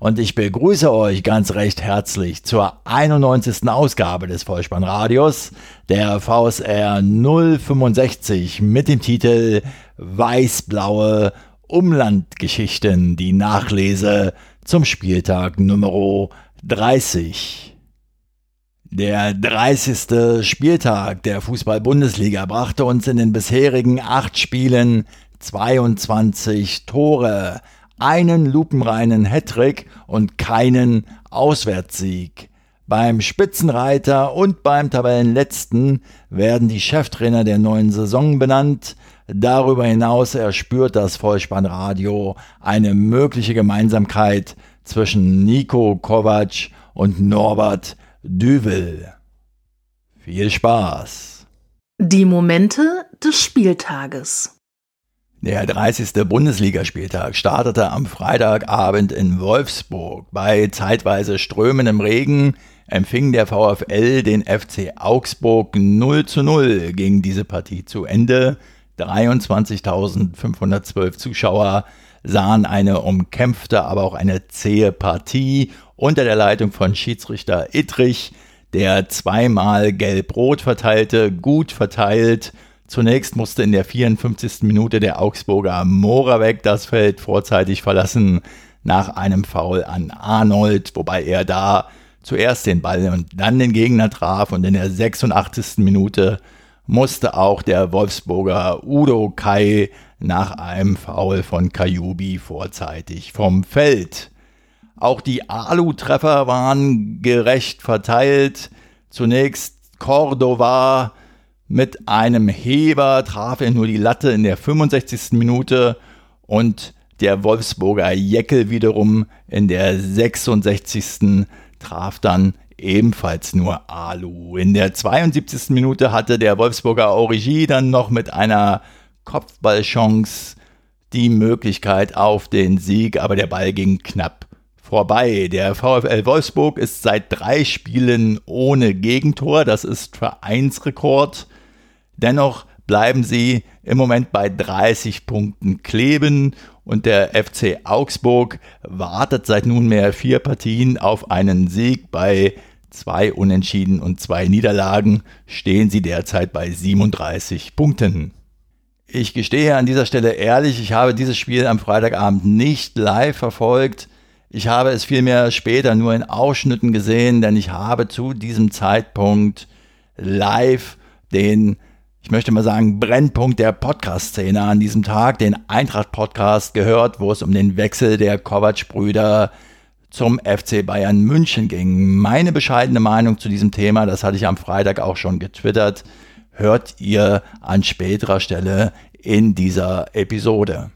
und ich begrüße euch ganz recht herzlich zur 91. Ausgabe des Vollspannradios, der VSR 065 mit dem Titel Weißblaue Umlandgeschichten, die Nachlese zum Spieltag Nummer 30. Der 30. Spieltag der Fußball-Bundesliga brachte uns in den bisherigen acht Spielen 22 Tore, einen lupenreinen Hattrick und keinen Auswärtssieg. Beim Spitzenreiter und beim Tabellenletzten werden die Cheftrainer der neuen Saison benannt. Darüber hinaus erspürt das Vollspannradio eine mögliche Gemeinsamkeit zwischen Nico Kovac und Norbert Düvel. Viel Spaß! Die Momente des Spieltages. Der 30. Bundesligaspieltag startete am Freitagabend in Wolfsburg. Bei zeitweise strömendem Regen empfing der VfL den FC Augsburg 0 zu 0 gegen diese Partie zu Ende. 23.512 Zuschauer sahen eine umkämpfte, aber auch eine zähe Partie unter der Leitung von Schiedsrichter Ittrich, der zweimal gelb-rot verteilte, gut verteilt Zunächst musste in der 54. Minute der Augsburger Moravec das Feld vorzeitig verlassen nach einem Foul an Arnold, wobei er da zuerst den Ball und dann den Gegner traf und in der 86. Minute musste auch der Wolfsburger Udo Kai nach einem Foul von Kajubi vorzeitig vom Feld. Auch die Alu-Treffer waren gerecht verteilt. Zunächst Cordova mit einem Heber traf er nur die Latte in der 65. Minute und der Wolfsburger Jeckel wiederum in der 66. traf dann ebenfalls nur Alu. In der 72. Minute hatte der Wolfsburger Origi dann noch mit einer Kopfballchance die Möglichkeit auf den Sieg, aber der Ball ging knapp vorbei. Der VfL Wolfsburg ist seit drei Spielen ohne Gegentor. Das ist Vereinsrekord. Dennoch bleiben sie im Moment bei 30 Punkten kleben und der FC Augsburg wartet seit nunmehr vier Partien auf einen Sieg. Bei zwei Unentschieden und zwei Niederlagen stehen sie derzeit bei 37 Punkten. Ich gestehe an dieser Stelle ehrlich, ich habe dieses Spiel am Freitagabend nicht live verfolgt. Ich habe es vielmehr später nur in Ausschnitten gesehen, denn ich habe zu diesem Zeitpunkt live den ich möchte mal sagen, Brennpunkt der Podcast-Szene an diesem Tag, den Eintracht-Podcast gehört, wo es um den Wechsel der Kovac-Brüder zum FC Bayern München ging. Meine bescheidene Meinung zu diesem Thema, das hatte ich am Freitag auch schon getwittert, hört ihr an späterer Stelle in dieser Episode.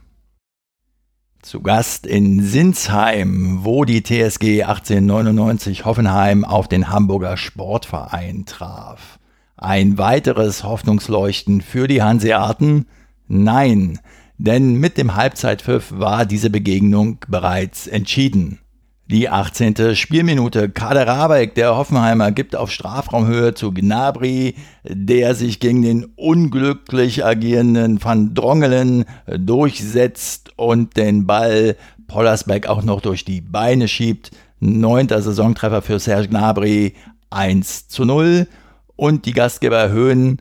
Zu Gast in Sinsheim, wo die TSG 1899 Hoffenheim auf den Hamburger Sportverein traf. Ein weiteres Hoffnungsleuchten für die Hanseaten? Nein, denn mit dem Halbzeitpfiff war diese Begegnung bereits entschieden. Die 18. Spielminute. Kader Rabeck, der Hoffenheimer, gibt auf Strafraumhöhe zu Gnabry, der sich gegen den unglücklich agierenden Van Drongelen durchsetzt und den Ball Pollersbeck auch noch durch die Beine schiebt. Neunter Saisontreffer für Serge Gnabry 1 zu 0 und die Gastgeber erhöhen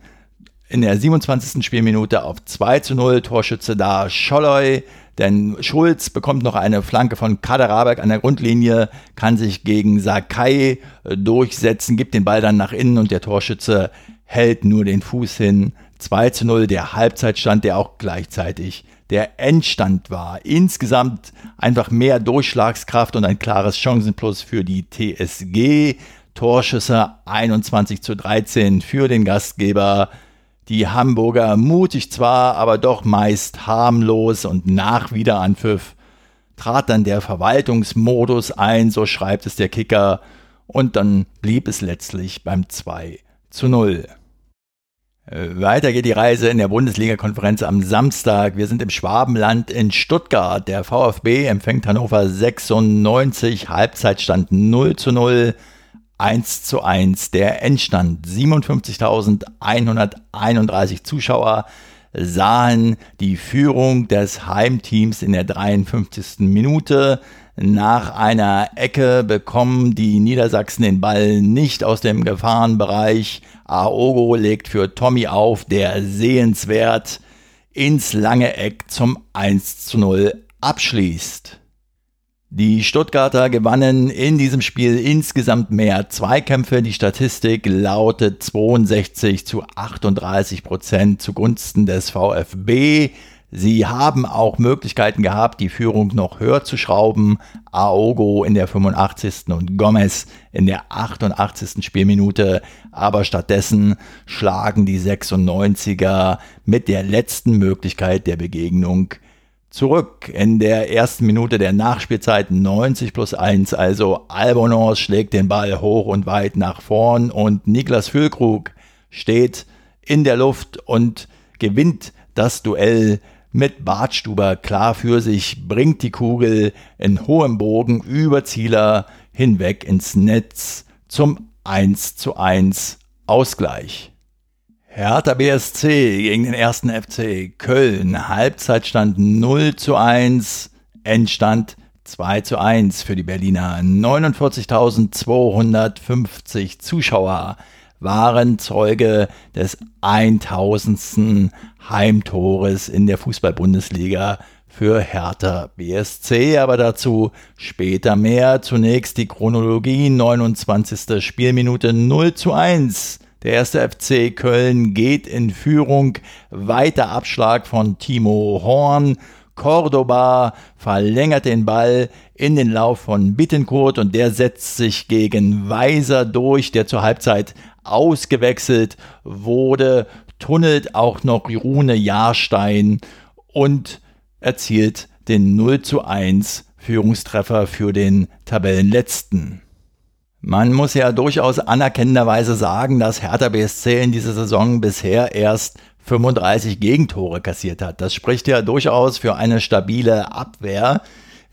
in der 27. Spielminute auf 2 zu 0. Torschütze da Scholloy, denn Schulz bekommt noch eine Flanke von Kaderabek an der Grundlinie, kann sich gegen Sakai durchsetzen, gibt den Ball dann nach innen und der Torschütze hält nur den Fuß hin. 2 zu 0 der Halbzeitstand, der auch gleichzeitig der Endstand war. Insgesamt einfach mehr Durchschlagskraft und ein klares Chancenplus für die TSG. Torschüsse 21 zu 13 für den Gastgeber. Die Hamburger mutig zwar, aber doch meist harmlos und nach Wiederanpfiff trat dann der Verwaltungsmodus ein, so schreibt es der Kicker, und dann blieb es letztlich beim 2 zu 0. Weiter geht die Reise in der Bundesliga-Konferenz am Samstag. Wir sind im Schwabenland in Stuttgart. Der VfB empfängt Hannover 96, Halbzeitstand 0 zu 0, 1 zu 1. Der Endstand 57.131 Zuschauer sahen die Führung des Heimteams in der 53. Minute. Nach einer Ecke bekommen die Niedersachsen den Ball nicht aus dem Gefahrenbereich. Aogo legt für Tommy auf, der sehenswert ins lange Eck zum 1 zu 0 abschließt. Die Stuttgarter gewannen in diesem Spiel insgesamt mehr Zweikämpfe. Die Statistik lautet 62 zu 38 Prozent zugunsten des VfB. Sie haben auch Möglichkeiten gehabt, die Führung noch höher zu schrauben. Aogo in der 85. und Gomez in der 88. Spielminute. Aber stattdessen schlagen die 96er mit der letzten Möglichkeit der Begegnung zurück. In der ersten Minute der Nachspielzeit 90 plus 1. Also Albonos schlägt den Ball hoch und weit nach vorn und Niklas Füllkrug steht in der Luft und gewinnt das Duell mit Bartstuber klar für sich, bringt die Kugel in hohem Bogen über Zieler hinweg ins Netz zum 1 zu 1 Ausgleich. Hertha BSC gegen den ersten FC Köln. Halbzeitstand 0 zu 1, Endstand 2 zu 1 für die Berliner. 49.250 Zuschauer waren Zeuge des 1000. Heimtores in der Fußball-Bundesliga für Hertha BSC, aber dazu später mehr. Zunächst die Chronologie, 29. Spielminute 0 zu 1. Der erste FC Köln geht in Führung. Weiter Abschlag von Timo Horn. Cordoba verlängert den Ball in den Lauf von Bittencourt und der setzt sich gegen Weiser durch, der zur Halbzeit ausgewechselt wurde, tunnelt auch noch Rune Jahrstein und erzielt den 0 zu 1 Führungstreffer für den Tabellenletzten. Man muss ja durchaus anerkennenderweise sagen, dass Hertha BSC in dieser Saison bisher erst 35 Gegentore kassiert hat. Das spricht ja durchaus für eine stabile Abwehr.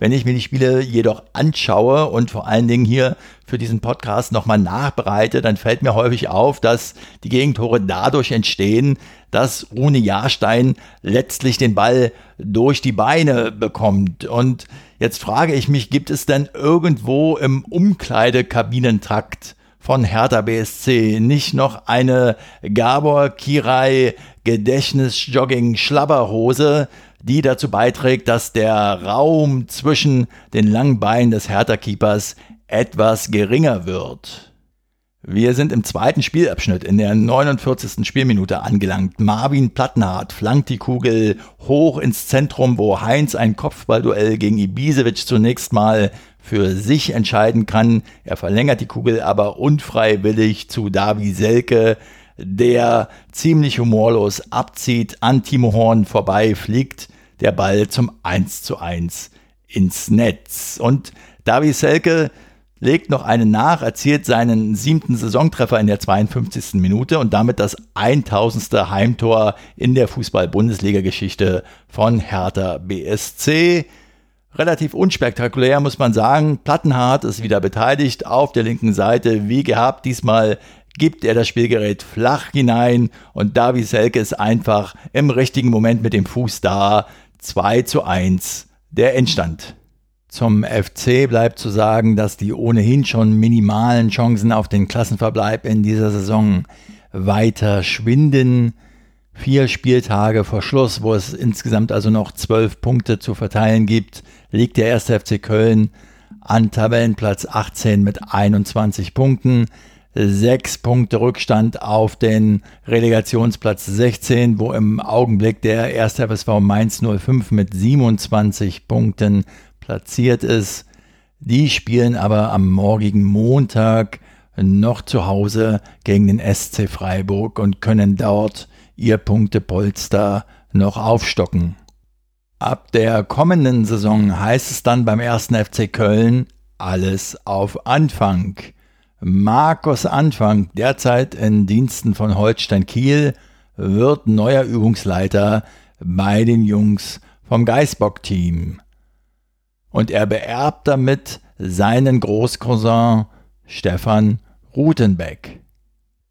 Wenn ich mir die Spiele jedoch anschaue und vor allen Dingen hier für diesen Podcast nochmal nachbereite, dann fällt mir häufig auf, dass die Gegentore dadurch entstehen, dass Rune Jahrstein letztlich den Ball durch die Beine bekommt. Und jetzt frage ich mich, gibt es denn irgendwo im Umkleidekabinentrakt von Hertha BSC nicht noch eine Gabor Kirai Gedächtnisjogging Schlabberhose, die dazu beiträgt, dass der Raum zwischen den langen Beinen des Hertha-Keepers etwas geringer wird. Wir sind im zweiten Spielabschnitt in der 49. Spielminute angelangt. Marvin Plattenhardt flankt die Kugel hoch ins Zentrum, wo Heinz ein Kopfballduell gegen Ibisevic zunächst mal für sich entscheiden kann. Er verlängert die Kugel aber unfreiwillig zu Davi Selke, der ziemlich humorlos abzieht, an Timo Horn vorbei fliegt der Ball zum 1 zu 1 ins Netz. Und Davi Selke legt noch einen nach, erzielt seinen siebten Saisontreffer in der 52. Minute und damit das 1000. Heimtor in der Fußball-Bundesliga-Geschichte von Hertha BSC. Relativ unspektakulär, muss man sagen. Plattenhardt ist wieder beteiligt auf der linken Seite, wie gehabt. Diesmal gibt er das Spielgerät flach hinein und Davi Selke ist einfach im richtigen Moment mit dem Fuß da. 2 zu 1 der Endstand. Zum FC bleibt zu sagen, dass die ohnehin schon minimalen Chancen auf den Klassenverbleib in dieser Saison weiter schwinden. Vier Spieltage vor Schluss, wo es insgesamt also noch zwölf Punkte zu verteilen gibt, liegt der erste FC Köln an Tabellenplatz 18 mit 21 Punkten sechs Punkte Rückstand auf den Relegationsplatz 16, wo im Augenblick der erste FSV Mainz 05 mit 27 Punkten platziert ist. Die spielen aber am morgigen Montag noch zu Hause gegen den SC Freiburg und können dort ihr Punktepolster noch aufstocken. Ab der kommenden Saison heißt es dann beim ersten FC Köln alles auf Anfang. Markus Anfang, derzeit in Diensten von Holstein Kiel, wird neuer Übungsleiter bei den Jungs vom Geißbock-Team. Und er beerbt damit seinen Großcousin Stefan Rutenbeck.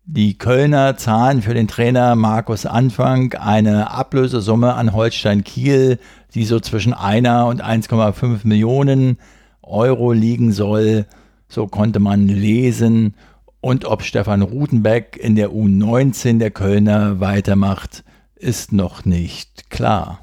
Die Kölner zahlen für den Trainer Markus Anfang eine Ablösesumme an Holstein Kiel, die so zwischen einer und 1,5 Millionen Euro liegen soll. So konnte man lesen. Und ob Stefan Rutenbeck in der U19 der Kölner weitermacht, ist noch nicht klar.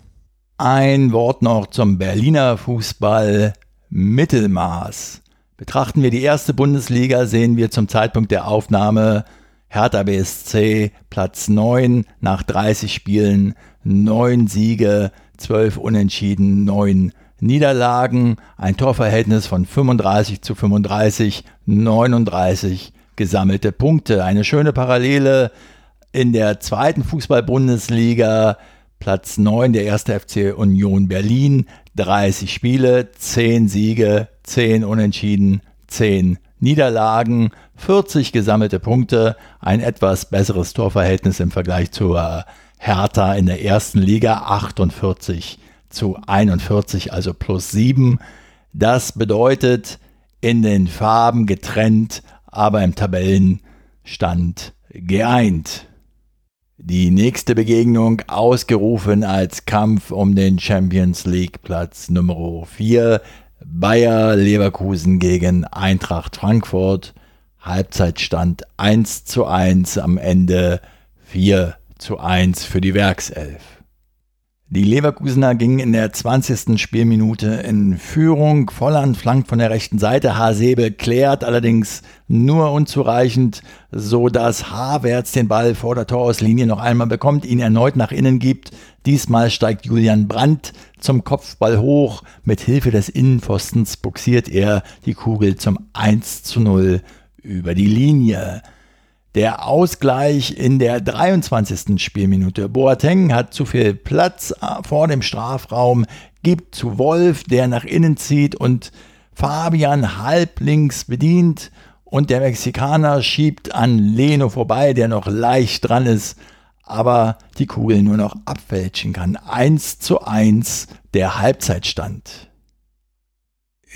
Ein Wort noch zum Berliner Fußball Mittelmaß. Betrachten wir die erste Bundesliga, sehen wir zum Zeitpunkt der Aufnahme Hertha BSC Platz 9 nach 30 Spielen, 9 Siege, 12 Unentschieden, 9 Niederlagen, ein Torverhältnis von 35 zu 35, 39 gesammelte Punkte. Eine schöne Parallele in der zweiten Fußball-Bundesliga. Platz 9 der erste FC Union Berlin, 30 Spiele, 10 Siege, 10 Unentschieden, 10 Niederlagen, 40 gesammelte Punkte, ein etwas besseres Torverhältnis im Vergleich zur Hertha in der ersten Liga, 48 zu 41, also plus 7. Das bedeutet in den Farben getrennt, aber im Tabellenstand geeint. Die nächste Begegnung ausgerufen als Kampf um den Champions League Platz Nummer 4. Bayer Leverkusen gegen Eintracht Frankfurt. Halbzeitstand 1 zu 1, am Ende 4 zu 1 für die Werkself. Die Leverkusener gingen in der 20. Spielminute in Führung. Volland flankt von der rechten Seite. Hasebe klärt allerdings nur unzureichend, so dass Havertz den Ball vor der Torauslinie noch einmal bekommt, ihn erneut nach innen gibt. Diesmal steigt Julian Brandt zum Kopfball hoch. Mit Hilfe des Innenpfostens buxiert er die Kugel zum 1 zu 0 über die Linie. Der Ausgleich in der 23. Spielminute. Boateng hat zu viel Platz äh, vor dem Strafraum, gibt zu Wolf, der nach innen zieht und Fabian halblinks bedient und der Mexikaner schiebt an Leno vorbei, der noch leicht dran ist, aber die Kugel nur noch abfälschen kann. 1 zu 1 der Halbzeitstand.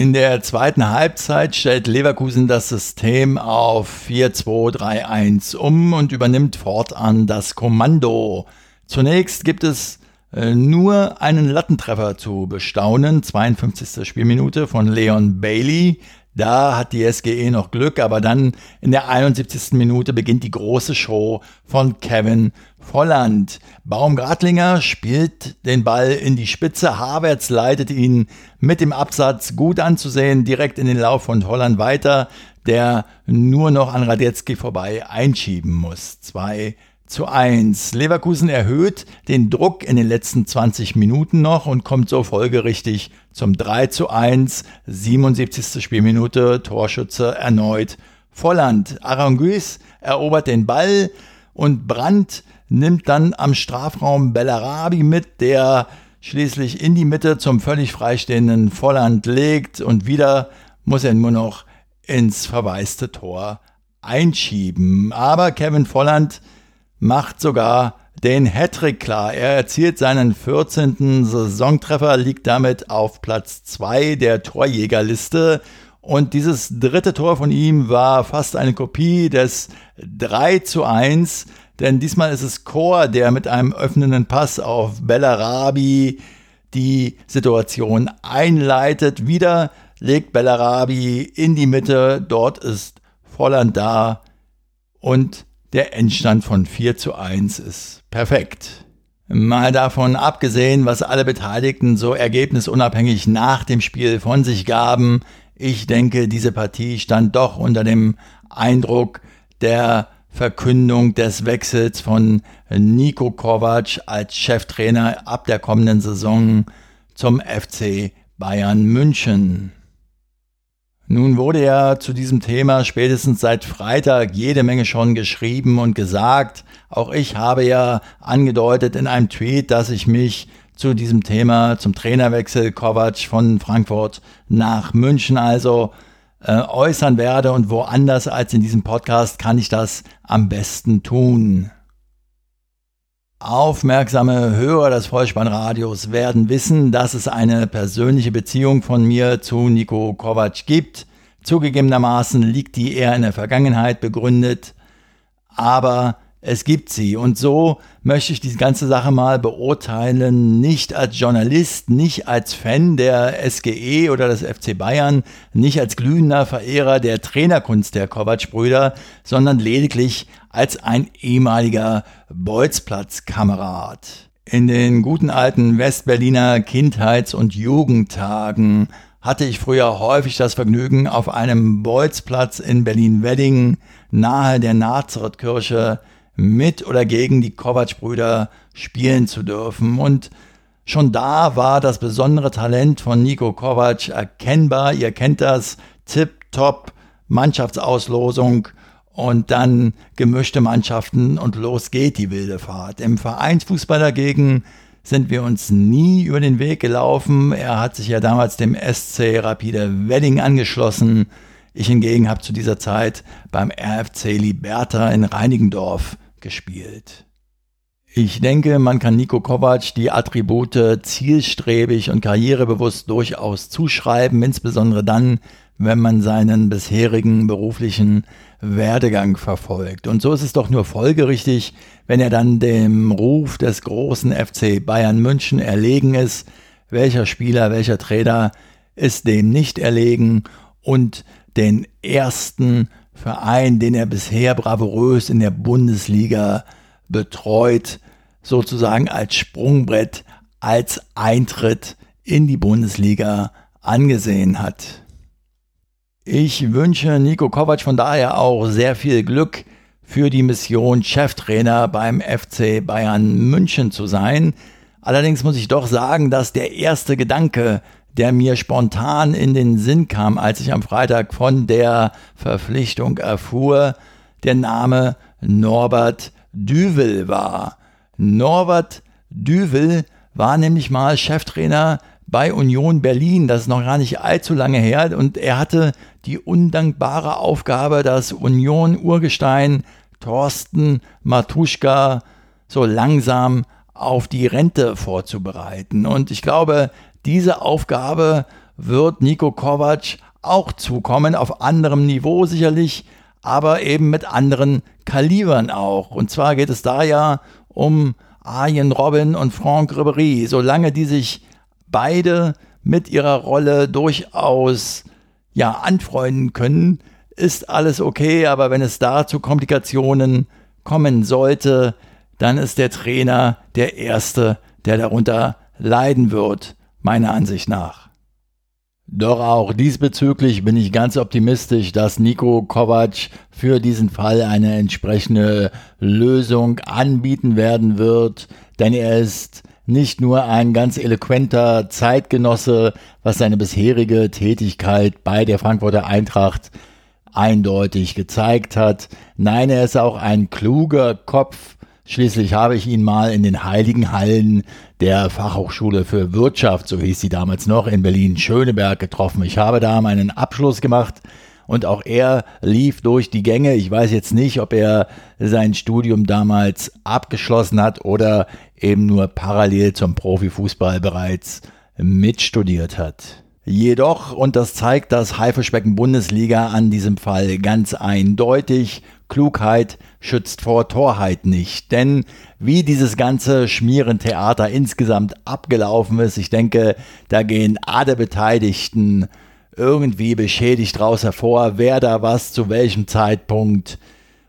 In der zweiten Halbzeit stellt Leverkusen das System auf 4-2-3-1 um und übernimmt fortan das Kommando. Zunächst gibt es äh, nur einen Lattentreffer zu bestaunen, 52. Spielminute von Leon Bailey. Da hat die SGE noch Glück, aber dann in der 71. Minute beginnt die große Show von Kevin Volland. Baumgartlinger spielt den Ball in die Spitze. Havertz leitet ihn mit dem Absatz gut anzusehen, direkt in den Lauf von Holland weiter, der nur noch an Radetzky vorbei einschieben muss. Zwei zu 1. Leverkusen erhöht den Druck in den letzten 20 Minuten noch und kommt so folgerichtig zum 3 zu 1. 77. Spielminute, Torschütze erneut Volland. Aranguiz erobert den Ball und Brandt nimmt dann am Strafraum Bellarabi mit, der schließlich in die Mitte zum völlig freistehenden Volland legt und wieder muss er nur noch ins verwaiste Tor einschieben. Aber Kevin Volland macht sogar den Hattrick klar. Er erzielt seinen 14. Saisontreffer, liegt damit auf Platz 2 der Torjägerliste. Und dieses dritte Tor von ihm war fast eine Kopie des 3 zu 1, denn diesmal ist es Chor, der mit einem öffnenden Pass auf Bellarabi die Situation einleitet. Wieder legt Bellarabi in die Mitte, dort ist Volland da und der Endstand von 4 zu 1 ist perfekt. Mal davon abgesehen, was alle Beteiligten so ergebnisunabhängig nach dem Spiel von sich gaben, ich denke, diese Partie stand doch unter dem Eindruck der Verkündung des Wechsels von Nico Kovac als Cheftrainer ab der kommenden Saison zum FC Bayern München. Nun wurde ja zu diesem Thema spätestens seit Freitag jede Menge schon geschrieben und gesagt. Auch ich habe ja angedeutet in einem Tweet, dass ich mich zu diesem Thema, zum Trainerwechsel Kovac von Frankfurt nach München also äh, äußern werde und woanders als in diesem Podcast kann ich das am besten tun. Aufmerksame Hörer des Vollspannradios werden wissen, dass es eine persönliche Beziehung von mir zu Nico Kovac gibt. Zugegebenermaßen liegt die eher in der Vergangenheit begründet, aber es gibt sie. Und so möchte ich diese ganze Sache mal beurteilen, nicht als Journalist, nicht als Fan der SGE oder des FC Bayern, nicht als glühender Verehrer der Trainerkunst der Kovac-Brüder, sondern lediglich als ein ehemaliger Bolzplatz-Kamerad. In den guten alten Westberliner Kindheits- und Jugendtagen hatte ich früher häufig das Vergnügen, auf einem Bolzplatz in Berlin-Wedding nahe der Nazarethkirche mit oder gegen die Kovac-Brüder spielen zu dürfen. Und schon da war das besondere Talent von Nico Kovac erkennbar. Ihr kennt das. Tip-top Mannschaftsauslosung und dann gemischte Mannschaften und los geht die wilde Fahrt. Im Vereinsfußball dagegen sind wir uns nie über den Weg gelaufen. Er hat sich ja damals dem SC Rapide Wedding angeschlossen. Ich hingegen habe zu dieser Zeit beim RFC Liberta in Reinigendorf gespielt. Ich denke, man kann Nico Kovac die Attribute zielstrebig und karrierebewusst durchaus zuschreiben, insbesondere dann, wenn man seinen bisherigen beruflichen Werdegang verfolgt. Und so ist es doch nur folgerichtig, wenn er dann dem Ruf des großen FC Bayern München erlegen ist. Welcher Spieler, welcher Trainer ist dem nicht erlegen und den ersten Verein, den er bisher bravourös in der Bundesliga betreut, sozusagen als Sprungbrett, als Eintritt in die Bundesliga angesehen hat. Ich wünsche Nico Kovac von daher auch sehr viel Glück für die Mission, Cheftrainer beim FC Bayern München zu sein. Allerdings muss ich doch sagen, dass der erste Gedanke, der mir spontan in den Sinn kam, als ich am Freitag von der Verpflichtung erfuhr, der Name Norbert Düvel war. Norbert Düvel war nämlich mal Cheftrainer bei Union Berlin, das ist noch gar nicht allzu lange her, und er hatte die undankbare Aufgabe, das Union-Urgestein Thorsten Matuschka so langsam auf die Rente vorzubereiten. Und ich glaube, diese Aufgabe wird Nico Kovac auch zukommen, auf anderem Niveau sicherlich, aber eben mit anderen Kalibern auch. Und zwar geht es da ja um Arjen Robin und Franck Ribéry. Solange die sich beide mit ihrer Rolle durchaus ja anfreunden können, ist alles okay, aber wenn es da zu Komplikationen kommen sollte, dann ist der Trainer der Erste, der darunter leiden wird meiner Ansicht nach. Doch auch diesbezüglich bin ich ganz optimistisch, dass Nico Kovac für diesen Fall eine entsprechende Lösung anbieten werden wird, denn er ist nicht nur ein ganz eloquenter Zeitgenosse, was seine bisherige Tätigkeit bei der Frankfurter Eintracht eindeutig gezeigt hat. Nein, er ist auch ein kluger Kopf, Schließlich habe ich ihn mal in den heiligen Hallen der Fachhochschule für Wirtschaft, so hieß sie damals noch, in Berlin-Schöneberg getroffen. Ich habe da meinen Abschluss gemacht und auch er lief durch die Gänge. Ich weiß jetzt nicht, ob er sein Studium damals abgeschlossen hat oder eben nur parallel zum Profifußball bereits mitstudiert hat. Jedoch, und das zeigt das Haifischbecken Bundesliga an diesem Fall ganz eindeutig, Klugheit schützt vor Torheit nicht. Denn wie dieses ganze Schmierentheater insgesamt abgelaufen ist, ich denke, da gehen alle Beteiligten irgendwie beschädigt raus hervor, wer da was zu welchem Zeitpunkt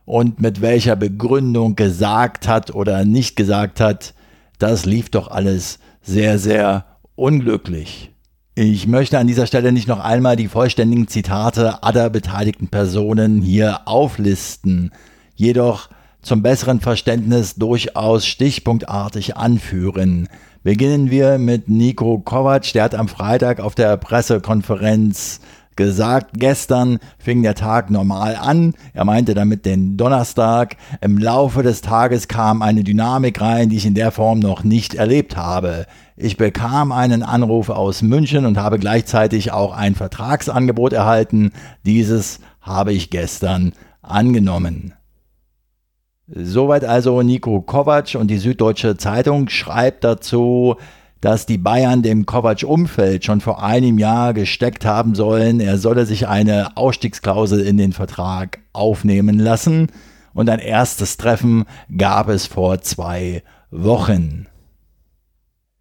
und mit welcher Begründung gesagt hat oder nicht gesagt hat. Das lief doch alles sehr, sehr unglücklich. Ich möchte an dieser Stelle nicht noch einmal die vollständigen Zitate aller beteiligten Personen hier auflisten, jedoch zum besseren Verständnis durchaus stichpunktartig anführen. Beginnen wir mit Nico Kovac, der hat am Freitag auf der Pressekonferenz gesagt, gestern fing der Tag normal an. Er meinte damit den Donnerstag. Im Laufe des Tages kam eine Dynamik rein, die ich in der Form noch nicht erlebt habe. Ich bekam einen Anruf aus München und habe gleichzeitig auch ein Vertragsangebot erhalten. Dieses habe ich gestern angenommen. Soweit also Nico Kovac und die Süddeutsche Zeitung schreibt dazu, dass die Bayern dem Kovac-Umfeld schon vor einem Jahr gesteckt haben sollen, er solle sich eine Ausstiegsklausel in den Vertrag aufnehmen lassen. Und ein erstes Treffen gab es vor zwei Wochen.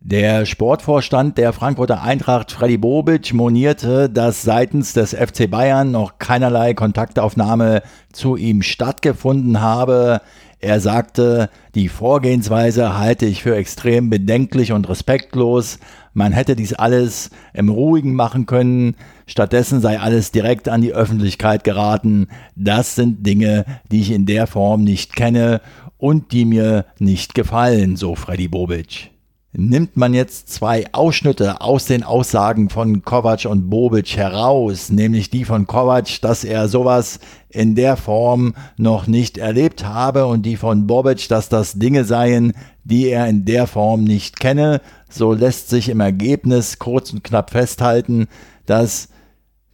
Der Sportvorstand der Frankfurter Eintracht Freddy Bobic monierte, dass seitens des FC Bayern noch keinerlei Kontaktaufnahme zu ihm stattgefunden habe. Er sagte, die Vorgehensweise halte ich für extrem bedenklich und respektlos. Man hätte dies alles im Ruhigen machen können. Stattdessen sei alles direkt an die Öffentlichkeit geraten. Das sind Dinge, die ich in der Form nicht kenne und die mir nicht gefallen, so Freddy Bobic. Nimmt man jetzt zwei Ausschnitte aus den Aussagen von Kovac und Bobic heraus, nämlich die von Kovac, dass er sowas in der Form noch nicht erlebt habe und die von Bobic, dass das Dinge seien, die er in der Form nicht kenne, so lässt sich im Ergebnis kurz und knapp festhalten, dass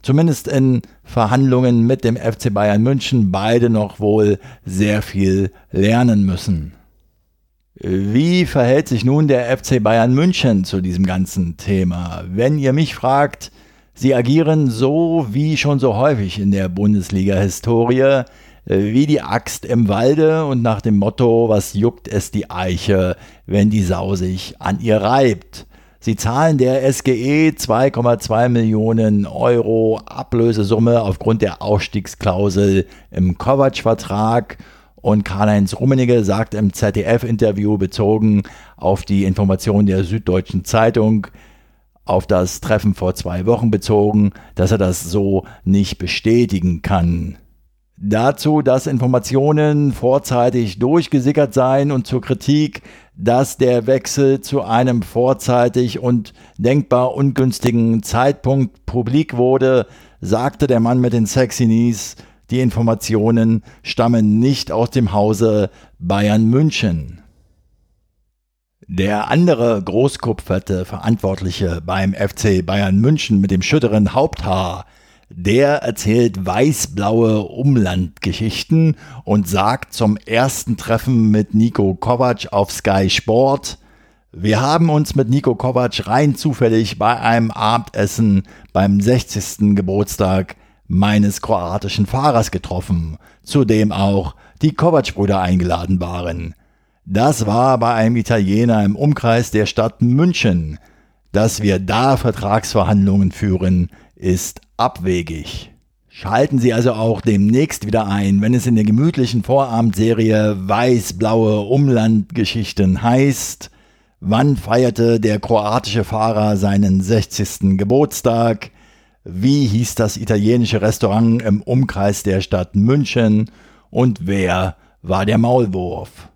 zumindest in Verhandlungen mit dem FC Bayern München beide noch wohl sehr viel lernen müssen. Wie verhält sich nun der FC Bayern München zu diesem ganzen Thema? Wenn ihr mich fragt, sie agieren so wie schon so häufig in der Bundesliga-Historie, äh, wie die Axt im Walde und nach dem Motto, was juckt es die Eiche, wenn die Sau sich an ihr reibt. Sie zahlen der SGE 2,2 Millionen Euro Ablösesumme aufgrund der Ausstiegsklausel im Kovac-Vertrag und Karl-Heinz Rummenigge sagt im ZDF-Interview bezogen auf die Information der Süddeutschen Zeitung, auf das Treffen vor zwei Wochen bezogen, dass er das so nicht bestätigen kann. Dazu, dass Informationen vorzeitig durchgesickert seien und zur Kritik, dass der Wechsel zu einem vorzeitig und denkbar ungünstigen Zeitpunkt publik wurde, sagte der Mann mit den Sexy Knees die Informationen stammen nicht aus dem Hause Bayern München. Der andere großkupferte Verantwortliche beim FC Bayern München mit dem schütteren Haupthaar, der erzählt weißblaue Umlandgeschichten und sagt zum ersten Treffen mit Nico Kovac auf Sky Sport, wir haben uns mit Nico Kovac rein zufällig bei einem Abendessen beim 60. Geburtstag meines kroatischen Fahrers getroffen, zu dem auch die Kovac-Brüder eingeladen waren. Das war bei einem Italiener im Umkreis der Stadt München. Dass wir da Vertragsverhandlungen führen, ist abwegig. Schalten Sie also auch demnächst wieder ein, wenn es in der gemütlichen Vorabendserie Weiß-blaue Umlandgeschichten heißt, wann feierte der kroatische Fahrer seinen 60. Geburtstag, wie hieß das italienische Restaurant im Umkreis der Stadt München und wer war der Maulwurf.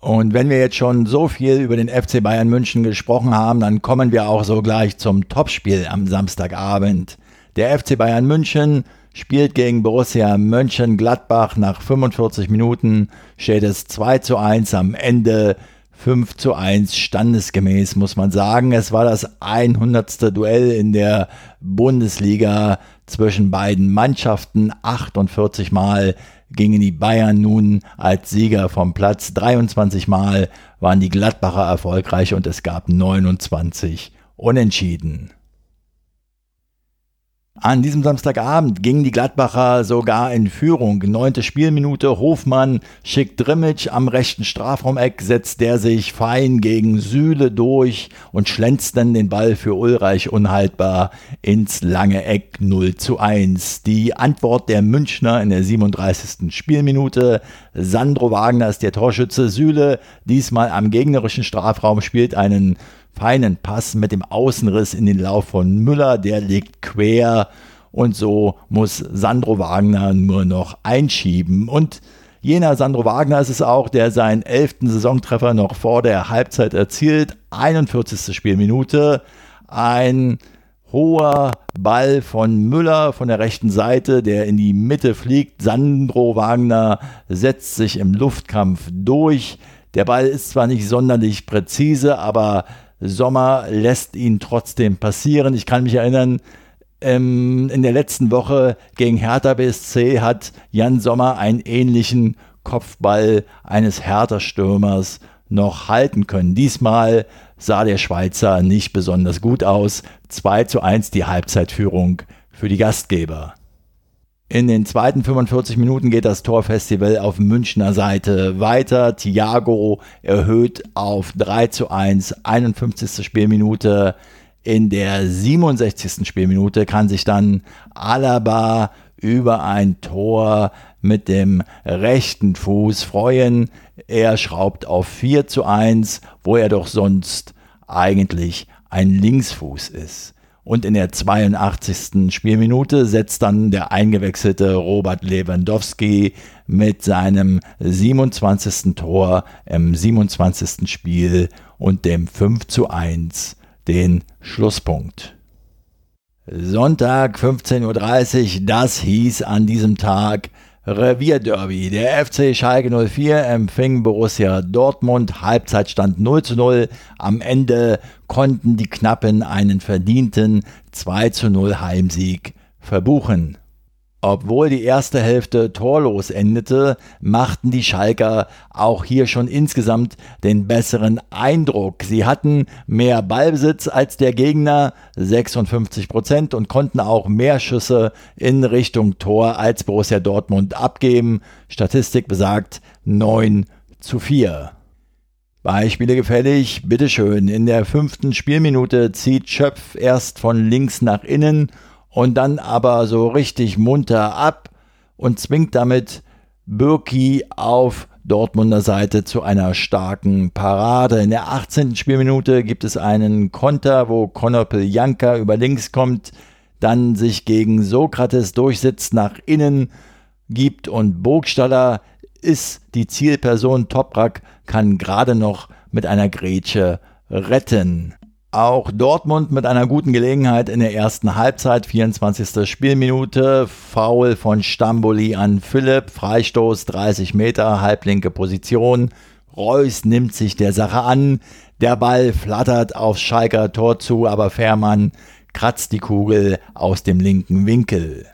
Und wenn wir jetzt schon so viel über den FC Bayern München gesprochen haben, dann kommen wir auch so gleich zum Topspiel am Samstagabend. Der FC Bayern München spielt gegen Borussia Mönchengladbach. Nach 45 Minuten steht es 2 zu 1 am Ende 5 zu 1 standesgemäß, muss man sagen. Es war das 100. Duell in der Bundesliga zwischen beiden Mannschaften. 48 Mal gingen die Bayern nun als Sieger vom Platz. 23 Mal waren die Gladbacher erfolgreich und es gab 29 Unentschieden. An diesem Samstagabend gingen die Gladbacher sogar in Führung. Neunte Spielminute, Hofmann schickt Drimmitsch am rechten Strafraumeck, setzt der sich fein gegen Sühle durch und schlänzt dann den Ball für Ulreich unhaltbar ins lange Eck 0 zu 1. Die Antwort der Münchner in der 37. Spielminute. Sandro Wagner ist der Torschütze. Sühle diesmal am gegnerischen Strafraum spielt einen feinen Pass mit dem Außenriss in den Lauf von Müller, der liegt quer und so muss Sandro Wagner nur noch einschieben und Jener Sandro Wagner ist es auch, der seinen elften Saisontreffer noch vor der Halbzeit erzielt. 41. Spielminute. Ein hoher Ball von Müller von der rechten Seite, der in die Mitte fliegt. Sandro Wagner setzt sich im Luftkampf durch. Der Ball ist zwar nicht sonderlich präzise, aber Sommer lässt ihn trotzdem passieren. Ich kann mich erinnern, ähm, in der letzten Woche gegen Hertha BSC hat Jan Sommer einen ähnlichen Kopfball eines Hertha-Stürmers noch halten können. Diesmal sah der Schweizer nicht besonders gut aus. 2 zu 1 die Halbzeitführung für die Gastgeber. In den zweiten 45 Minuten geht das Torfestival auf Münchner Seite weiter. Thiago erhöht auf 3 zu 1, 51. Spielminute. In der 67. Spielminute kann sich dann Alaba über ein Tor mit dem rechten Fuß freuen. Er schraubt auf 4 zu 1, wo er doch sonst eigentlich ein Linksfuß ist. Und in der 82. Spielminute setzt dann der eingewechselte Robert Lewandowski mit seinem 27. Tor im 27. Spiel und dem 5 zu 1 den Schlusspunkt. Sonntag 15.30 Uhr, das hieß an diesem Tag Revierderby. Der FC Schalke 04 empfing Borussia Dortmund. Halbzeitstand 0 zu 0. Am Ende konnten die Knappen einen verdienten 2 zu 0 Heimsieg verbuchen. Obwohl die erste Hälfte torlos endete, machten die Schalker auch hier schon insgesamt den besseren Eindruck. Sie hatten mehr Ballbesitz als der Gegner, 56 Prozent, und konnten auch mehr Schüsse in Richtung Tor als Borussia Dortmund abgeben. Statistik besagt 9 zu 4. Beispiele gefällig, bitteschön. In der fünften Spielminute zieht Schöpf erst von links nach innen und dann aber so richtig munter ab und zwingt damit Birki auf Dortmunder Seite zu einer starken Parade. In der 18. Spielminute gibt es einen Konter, wo Konopel Janka über links kommt, dann sich gegen Sokrates durchsetzt, nach innen gibt und Burgstaller ist die Zielperson. Toprak kann gerade noch mit einer Grätsche retten. Auch Dortmund mit einer guten Gelegenheit in der ersten Halbzeit, 24. Spielminute, Foul von Stamboli an Philipp, Freistoß 30 Meter, halblinke Position. Reus nimmt sich der Sache an, der Ball flattert aufs Schalker Tor zu, aber Fährmann kratzt die Kugel aus dem linken Winkel.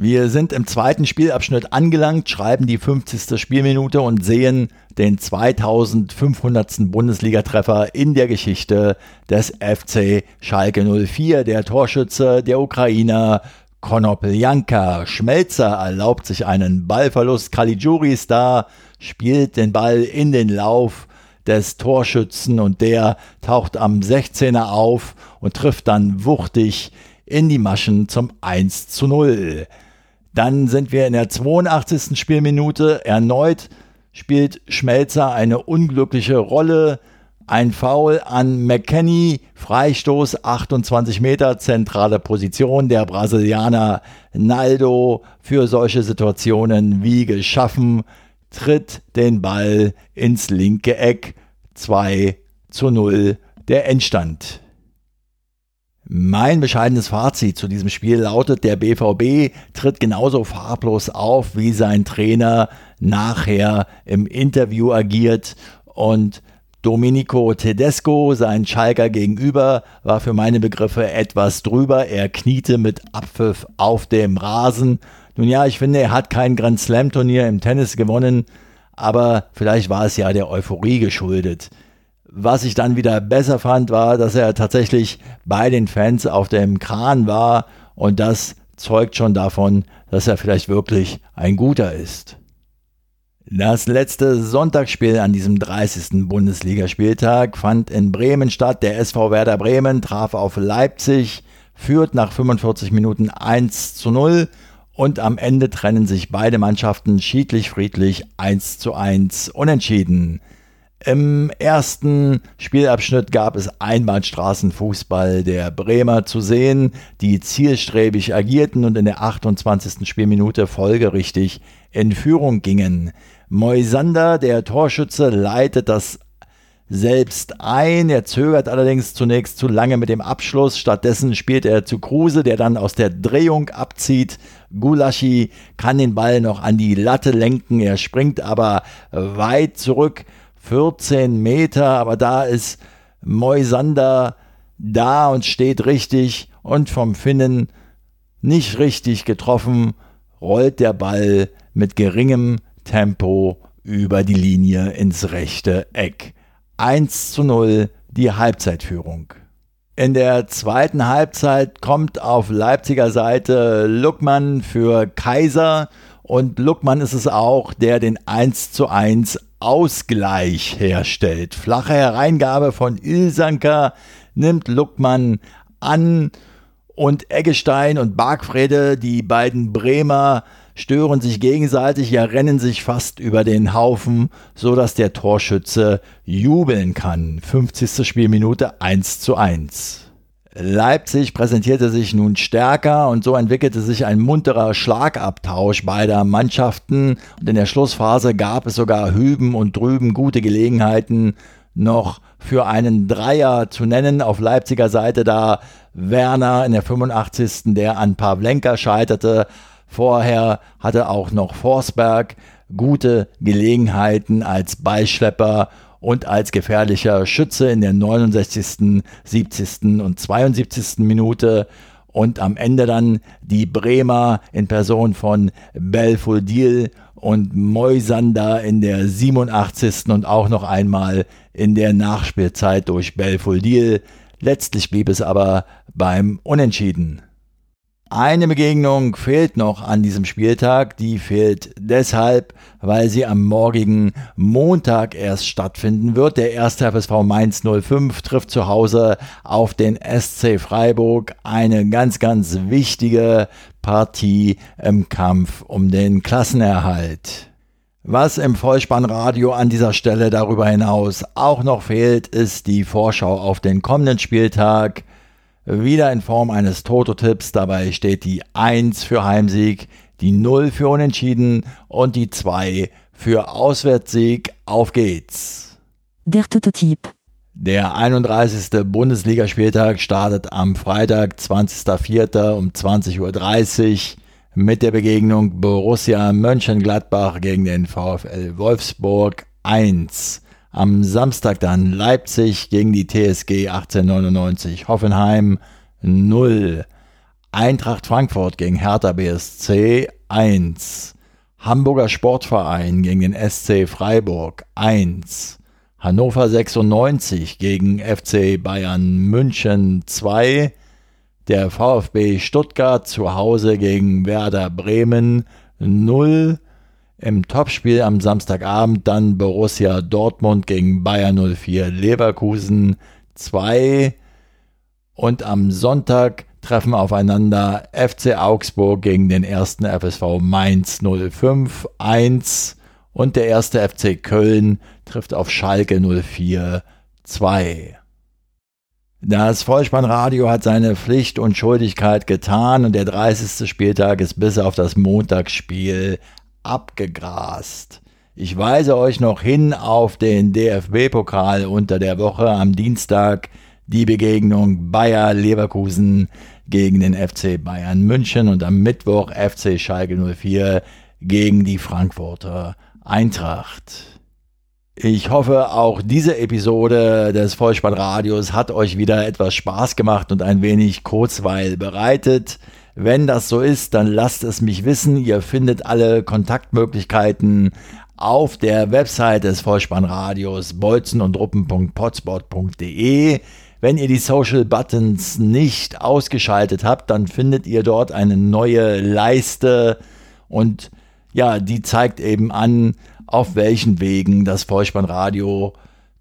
Wir sind im zweiten Spielabschnitt angelangt, schreiben die 50. Spielminute und sehen den 2500. Bundesligatreffer in der Geschichte des FC Schalke 04. Der Torschütze, der Ukrainer Konopeljanka Schmelzer erlaubt sich einen Ballverlust. Caligiuri da, spielt den Ball in den Lauf des Torschützen und der taucht am 16er auf und trifft dann wuchtig in die Maschen zum 1 zu 0. Dann sind wir in der 82. Spielminute. Erneut spielt Schmelzer eine unglückliche Rolle. Ein Foul an McKenny, Freistoß 28 Meter, zentrale Position. Der Brasilianer Naldo für solche Situationen wie geschaffen, tritt den Ball ins linke Eck. 2 zu 0 der Endstand. Mein bescheidenes Fazit zu diesem Spiel lautet, der BVB tritt genauso farblos auf, wie sein Trainer nachher im Interview agiert und Domenico Tedesco, sein Schalker gegenüber, war für meine Begriffe etwas drüber. Er kniete mit Abpfiff auf dem Rasen. Nun ja, ich finde, er hat kein Grand Slam Turnier im Tennis gewonnen, aber vielleicht war es ja der Euphorie geschuldet. Was ich dann wieder besser fand, war, dass er tatsächlich bei den Fans auf dem Kran war und das zeugt schon davon, dass er vielleicht wirklich ein guter ist. Das letzte Sonntagsspiel an diesem 30. Bundesligaspieltag fand in Bremen statt. Der SV Werder Bremen traf auf Leipzig, führt nach 45 Minuten 1 zu 0 und am Ende trennen sich beide Mannschaften schiedlich-friedlich 1 zu 1 unentschieden. Im ersten Spielabschnitt gab es Einbahnstraßenfußball der Bremer zu sehen, die zielstrebig agierten und in der 28. Spielminute folgerichtig in Führung gingen. Moisander, der Torschütze, leitet das selbst ein. Er zögert allerdings zunächst zu lange mit dem Abschluss. Stattdessen spielt er zu Kruse, der dann aus der Drehung abzieht. Gulaschi kann den Ball noch an die Latte lenken. Er springt aber weit zurück 14 Meter, aber da ist Moisander da und steht richtig und vom Finnen nicht richtig getroffen, rollt der Ball mit geringem Tempo über die Linie ins rechte Eck. 1 zu 0 die Halbzeitführung. In der zweiten Halbzeit kommt auf Leipziger Seite Luckmann für Kaiser und Luckmann ist es auch, der den 1 zu 1 Ausgleich herstellt. Flache Hereingabe von Ilsanker nimmt Luckmann an und Eggestein und Bargfrede, die beiden Bremer, stören sich gegenseitig, ja rennen sich fast über den Haufen, so dass der Torschütze jubeln kann. 50. Spielminute 1 zu 1. Leipzig präsentierte sich nun stärker und so entwickelte sich ein munterer Schlagabtausch beider Mannschaften und in der Schlussphase gab es sogar hüben und drüben gute Gelegenheiten noch für einen Dreier zu nennen auf Leipziger Seite, da Werner in der 85. der an Pavlenka scheiterte, Vorher hatte auch noch Forsberg gute Gelegenheiten als Beischlepper und als gefährlicher Schütze in der 69., 70. und 72. Minute und am Ende dann die Bremer in Person von Belfodil und Moisander in der 87. und auch noch einmal in der Nachspielzeit durch Belfodil. Letztlich blieb es aber beim Unentschieden. Eine Begegnung fehlt noch an diesem Spieltag. Die fehlt deshalb, weil sie am morgigen Montag erst stattfinden wird. Der erste FSV Mainz 05 trifft zu Hause auf den SC Freiburg. Eine ganz, ganz wichtige Partie im Kampf um den Klassenerhalt. Was im Vollspannradio an dieser Stelle darüber hinaus auch noch fehlt, ist die Vorschau auf den kommenden Spieltag wieder in Form eines Toto-Tipps. Dabei steht die 1 für Heimsieg, die 0 für Unentschieden und die 2 für Auswärtssieg. Auf geht's! Der Toto-Tipp. Der 31. Bundesligaspieltag startet am Freitag, 20.04. um 20.30 Uhr mit der Begegnung Borussia Mönchengladbach gegen den VfL Wolfsburg 1. Am Samstag dann Leipzig gegen die TSG 1899 Hoffenheim 0. Eintracht Frankfurt gegen Hertha BSC 1. Hamburger Sportverein gegen den SC Freiburg 1. Hannover 96 gegen FC Bayern München 2. Der VfB Stuttgart zu Hause gegen Werder Bremen 0. Im Topspiel am Samstagabend dann Borussia Dortmund gegen Bayern 04 Leverkusen 2 und am Sonntag treffen aufeinander FC Augsburg gegen den ersten FSV Mainz 05 1 und der erste FC Köln trifft auf Schalke 04 2. Das Vollspannradio hat seine Pflicht und Schuldigkeit getan und der 30. Spieltag ist bis auf das Montagsspiel abgegrast. Ich weise euch noch hin auf den DFB-Pokal unter der Woche am Dienstag die Begegnung Bayer Leverkusen gegen den FC Bayern München und am Mittwoch FC Schalke 04 gegen die Frankfurter Eintracht. Ich hoffe, auch diese Episode des Vollspannradios hat euch wieder etwas Spaß gemacht und ein wenig Kurzweil bereitet. Wenn das so ist, dann lasst es mich wissen. Ihr findet alle Kontaktmöglichkeiten auf der Website des Vollspannradios bolzenundruppen.potspot.de. Wenn ihr die Social Buttons nicht ausgeschaltet habt, dann findet ihr dort eine neue Leiste und ja, die zeigt eben an, auf welchen Wegen das Vollspannradio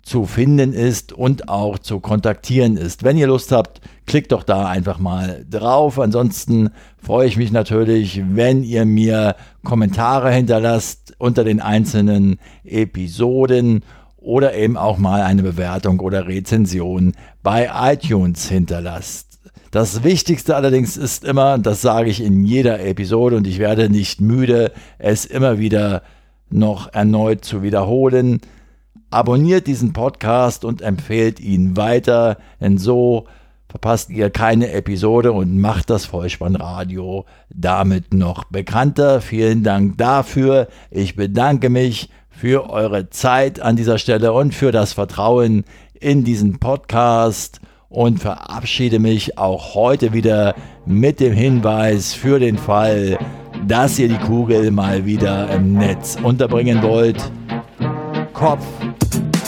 zu finden ist und auch zu kontaktieren ist. Wenn ihr Lust habt, klickt doch da einfach mal drauf. Ansonsten freue ich mich natürlich, wenn ihr mir Kommentare hinterlasst unter den einzelnen Episoden oder eben auch mal eine Bewertung oder Rezension bei iTunes hinterlasst. Das Wichtigste allerdings ist immer, das sage ich in jeder Episode und ich werde nicht müde, es immer wieder noch erneut zu wiederholen, Abonniert diesen Podcast und empfehlt ihn weiter, denn so verpasst ihr keine Episode und macht das Vollspannradio damit noch bekannter. Vielen Dank dafür. Ich bedanke mich für eure Zeit an dieser Stelle und für das Vertrauen in diesen Podcast und verabschiede mich auch heute wieder mit dem Hinweis für den Fall, dass ihr die Kugel mal wieder im Netz unterbringen wollt. Kopf,